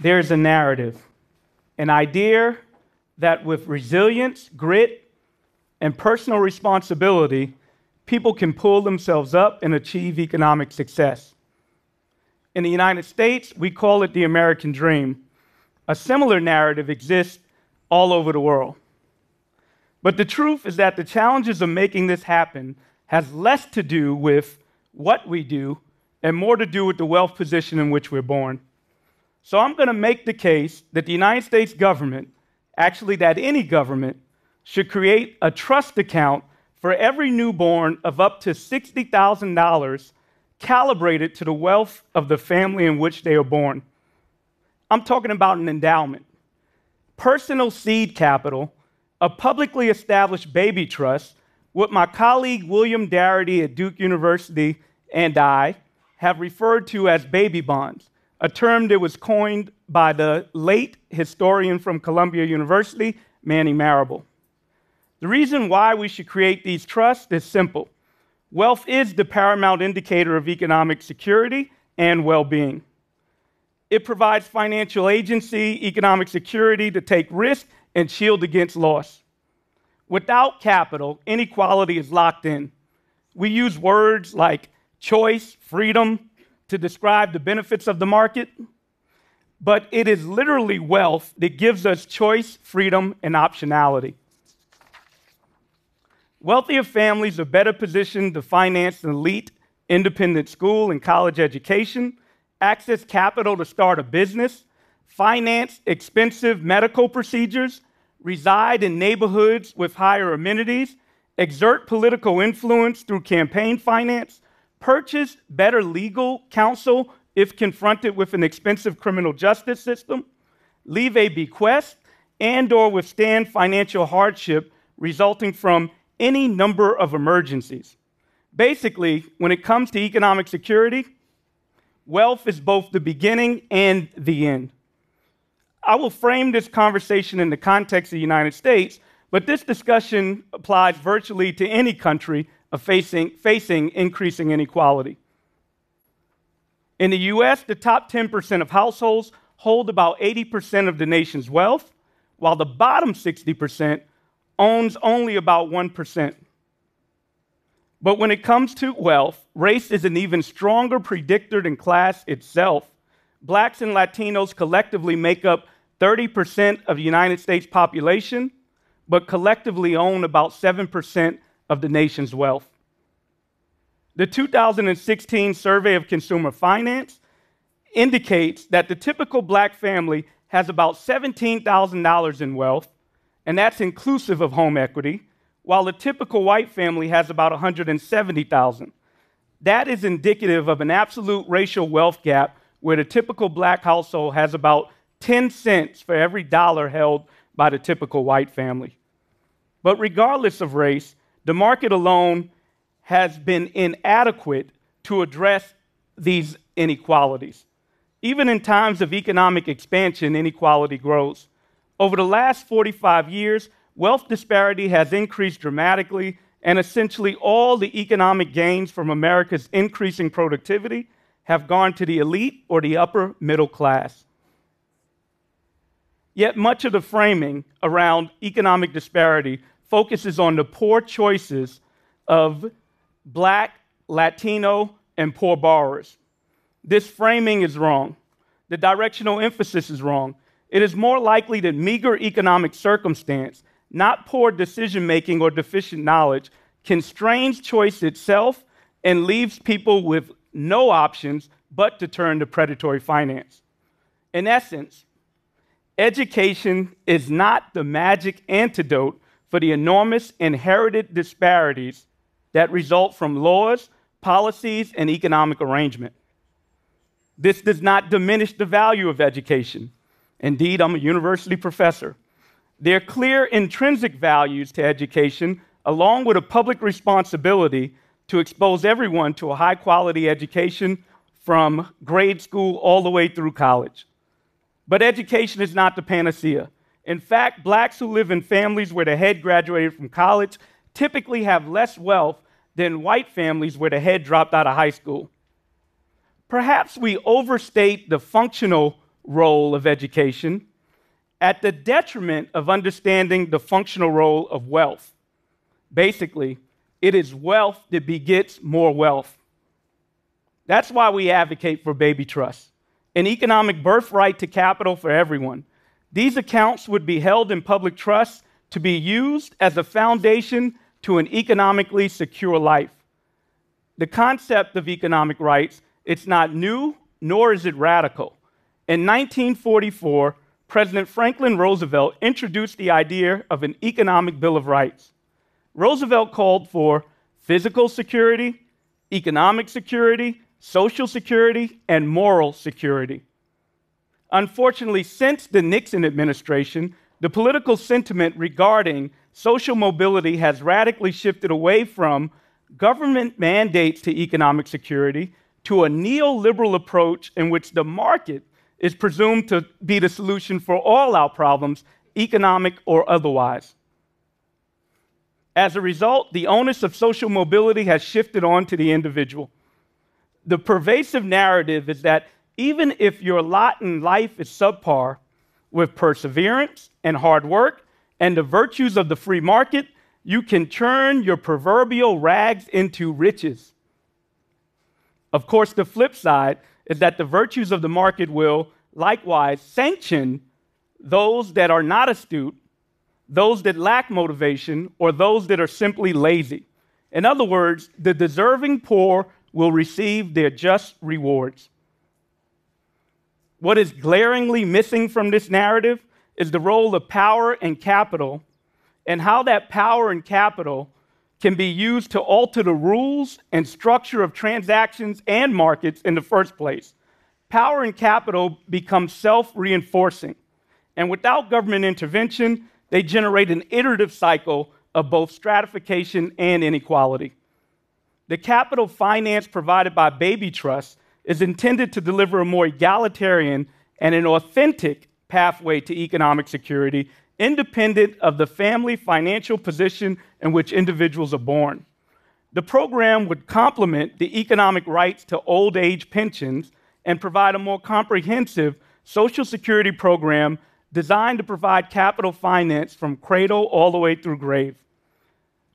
there's a narrative, an idea that with resilience, grit, and personal responsibility, people can pull themselves up and achieve economic success. In the United States, we call it the American dream. A similar narrative exists all over the world. But the truth is that the challenges of making this happen has less to do with what we do and more to do with the wealth position in which we're born. So I'm going to make the case that the United States government, actually, that any government, should create a trust account for every newborn of up to $60,000 calibrated to the wealth of the family in which they are born. I'm talking about an endowment, personal seed capital, a publicly established baby trust, what my colleague William Darity at Duke University and I have referred to as baby bonds a term that was coined by the late historian from Columbia University, Manning Marable. The reason why we should create these trusts is simple wealth is the paramount indicator of economic security and well being. It provides financial agency, economic security to take risk and shield against loss. Without capital, inequality is locked in. We use words like choice, freedom, to describe the benefits of the market, but it is literally wealth that gives us choice, freedom, and optionality. Wealthier families are better positioned to finance an elite independent school and college education, access capital to start a business, finance expensive medical procedures, reside in neighborhoods with higher amenities, exert political influence through campaign finance, purchase better legal counsel if confronted with an expensive criminal justice system, leave a bequest, and or withstand financial hardship resulting from any number of emergencies. Basically, when it comes to economic security, wealth is both the beginning and the end. I will frame this conversation in the context of the United States, but this discussion applies virtually to any country of facing, facing increasing inequality. In the US, the top 10% of households hold about 80% of the nation's wealth, while the bottom 60% owns only about 1%. But when it comes to wealth, race is an even stronger predictor than class itself. Blacks and Latinos collectively make up 30% of the United States population, but collectively own about 7% of the nation's wealth. The 2016 Survey of Consumer Finance indicates that the typical black family has about $17,000 in wealth, and that's inclusive of home equity, while the typical white family has about $170,000. That is indicative of an absolute racial wealth gap where the typical black household has about 10 cents for every dollar held by the typical white family. But regardless of race, the market alone has been inadequate to address these inequalities. Even in times of economic expansion, inequality grows. Over the last 45 years, wealth disparity has increased dramatically, and essentially all the economic gains from America's increasing productivity have gone to the elite or the upper middle class. Yet much of the framing around economic disparity focuses on the poor choices of black, Latino, and poor borrowers. This framing is wrong. The directional emphasis is wrong. It is more likely that meager economic circumstance, not poor decision making or deficient knowledge, constrains choice itself and leaves people with no options but to turn to predatory finance. In essence, education is not the magic antidote for the enormous inherited disparities that result from laws, policies, and economic arrangement. This does not diminish the value of education. Indeed, I'm a university professor. There are clear intrinsic values to education, along with a public responsibility to expose everyone to a high quality education from grade school all the way through college. But education is not the panacea. In fact, blacks who live in families where the head graduated from college typically have less wealth than white families where the head dropped out of high school. Perhaps we overstate the functional role of education at the detriment of understanding the functional role of wealth. Basically, it is wealth that begets more wealth. That's why we advocate for baby trusts, an economic birthright to capital for everyone. These accounts would be held in public trust to be used as a foundation to an economically secure life. The concept of economic rights, it's not new nor is it radical. In 1944, President Franklin Roosevelt introduced the idea of an economic bill of rights. Roosevelt called for physical security, economic security, social security, and moral security. Unfortunately, since the Nixon administration, the political sentiment regarding social mobility has radically shifted away from government mandates to economic security to a neoliberal approach in which the market is presumed to be the solution for all our problems, economic or otherwise. As a result, the onus of social mobility has shifted on to the individual. The pervasive narrative is that even if your lot in life is subpar, with perseverance and hard work and the virtues of the free market, you can turn your proverbial rags into riches. Of course, the flip side is that the virtues of the market will likewise sanction those that are not astute, those that lack motivation, or those that are simply lazy. In other words, the deserving poor will receive their just rewards. What is glaringly missing from this narrative is the role of power and capital and how that power and capital can be used to alter the rules and structure of transactions and markets in the first place. Power and capital become self reinforcing, and without government intervention, they generate an iterative cycle of both stratification and inequality. The capital finance provided by Baby Trust is intended to deliver a more egalitarian and an authentic pathway to economic security independent of the family financial position in which individuals are born. The program would complement the economic rights to old age pensions and provide a more comprehensive Social Security program designed to provide capital finance from cradle all the way through grave.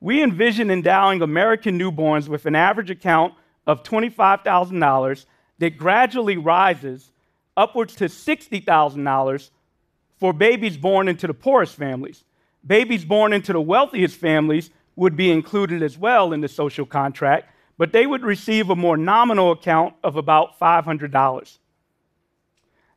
We envision endowing American newborns with an average account of $25,000 that gradually rises upwards to $60,000 for babies born into the poorest families. Babies born into the wealthiest families would be included as well in the social contract, but they would receive a more nominal account of about $500.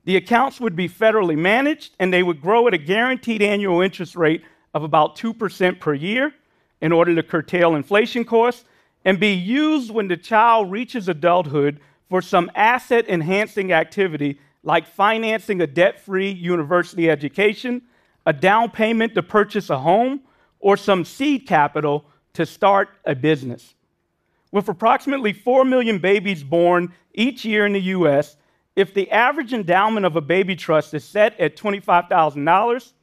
The accounts would be federally managed and they would grow at a guaranteed annual interest rate of about 2% per year in order to curtail inflation costs and be used when the child reaches adulthood for some asset enhancing activity like financing a debt free university education, a down payment to purchase a home, or some seed capital to start a business. With approximately 4 million babies born each year in the US, if the average endowment of a baby trust is set at $25,000,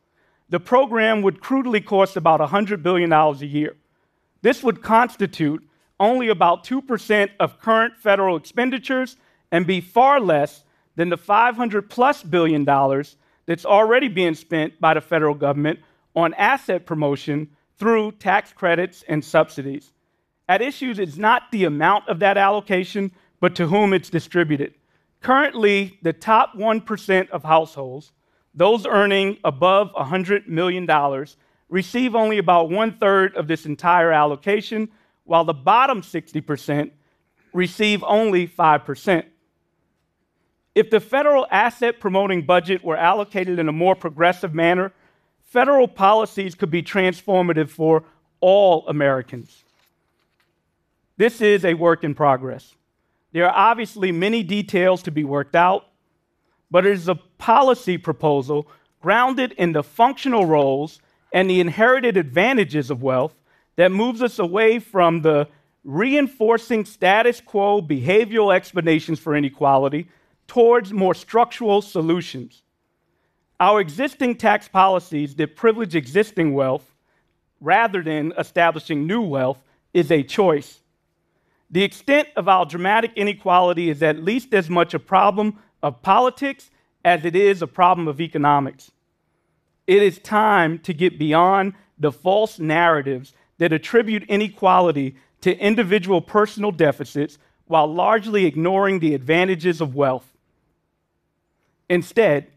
the program would crudely cost about $100 billion a year. This would constitute only about 2% of current federal expenditures and be far less than the 500 plus billion dollars that's already being spent by the federal government on asset promotion through tax credits and subsidies. At issues is not the amount of that allocation, but to whom it's distributed. Currently, the top 1% of households, those earning above $100 million, receive only about one third of this entire allocation, while the bottom 60% receive only 5%. If the federal asset promoting budget were allocated in a more progressive manner, federal policies could be transformative for all Americans. This is a work in progress. There are obviously many details to be worked out, but it is a policy proposal grounded in the functional roles and the inherited advantages of wealth that moves us away from the reinforcing status quo behavioral explanations for inequality towards more structural solutions. Our existing tax policies that privilege existing wealth rather than establishing new wealth is a choice. The extent of our dramatic inequality is at least as much a problem of politics as it is a problem of economics. It is time to get beyond the false narratives that attribute inequality to individual personal deficits while largely ignoring the advantages of wealth. Instead,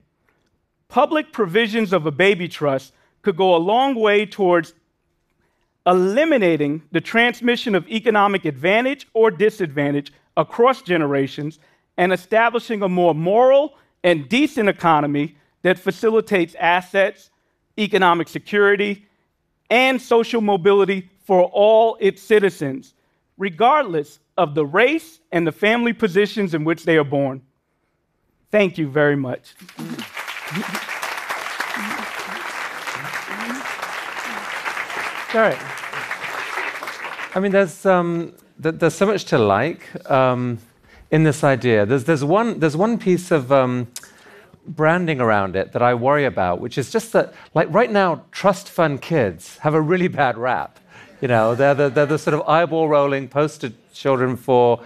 public provisions of a baby trust could go a long way towards eliminating the transmission of economic advantage or disadvantage across generations and establishing a more moral and decent economy that facilitates assets, economic security, and social mobility for all its citizens, regardless of the race and the family positions in which they are born. Thank you very much. All right. I mean, there's, um, th- there's so much to like um, in this idea. There's, there's, one, there's one piece of um, branding around it that I worry about, which is just that, like right now, trust fund kids have a really bad rap. You know, they're the, they're the sort of eyeball rolling poster children for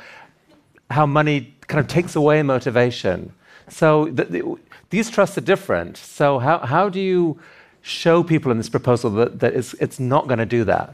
how money kind of takes away motivation. So the, the, these trusts are different. So how, how do you show people in this proposal that, that it's, it's not going to do that?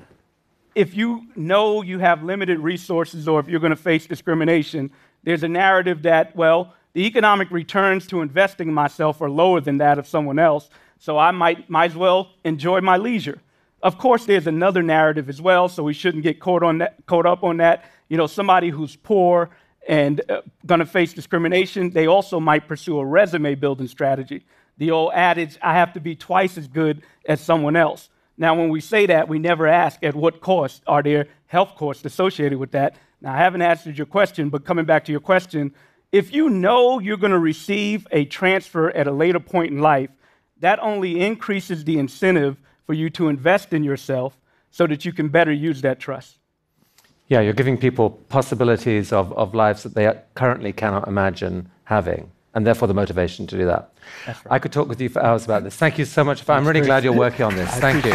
If you know you have limited resources or if you're going to face discrimination, there's a narrative that, well, the economic returns to investing in myself are lower than that of someone else, so I might, might as well enjoy my leisure. Of course, there's another narrative as well, so we shouldn't get caught, on that, caught up on that. You know, somebody who's poor and uh, going to face discrimination, they also might pursue a resume building strategy. The old adage, I have to be twice as good as someone else. Now, when we say that, we never ask at what cost are there health costs associated with that. Now, I haven't answered your question, but coming back to your question, if you know you're going to receive a transfer at a later point in life, that only increases the incentive for you to invest in yourself so that you can better use that trust. Yeah, you're giving people possibilities of, of lives that they currently cannot imagine having, and therefore the motivation to do that. Right. I could talk with you for hours about this. Thank you so much. For, I'm really glad you're working on this. Thank you.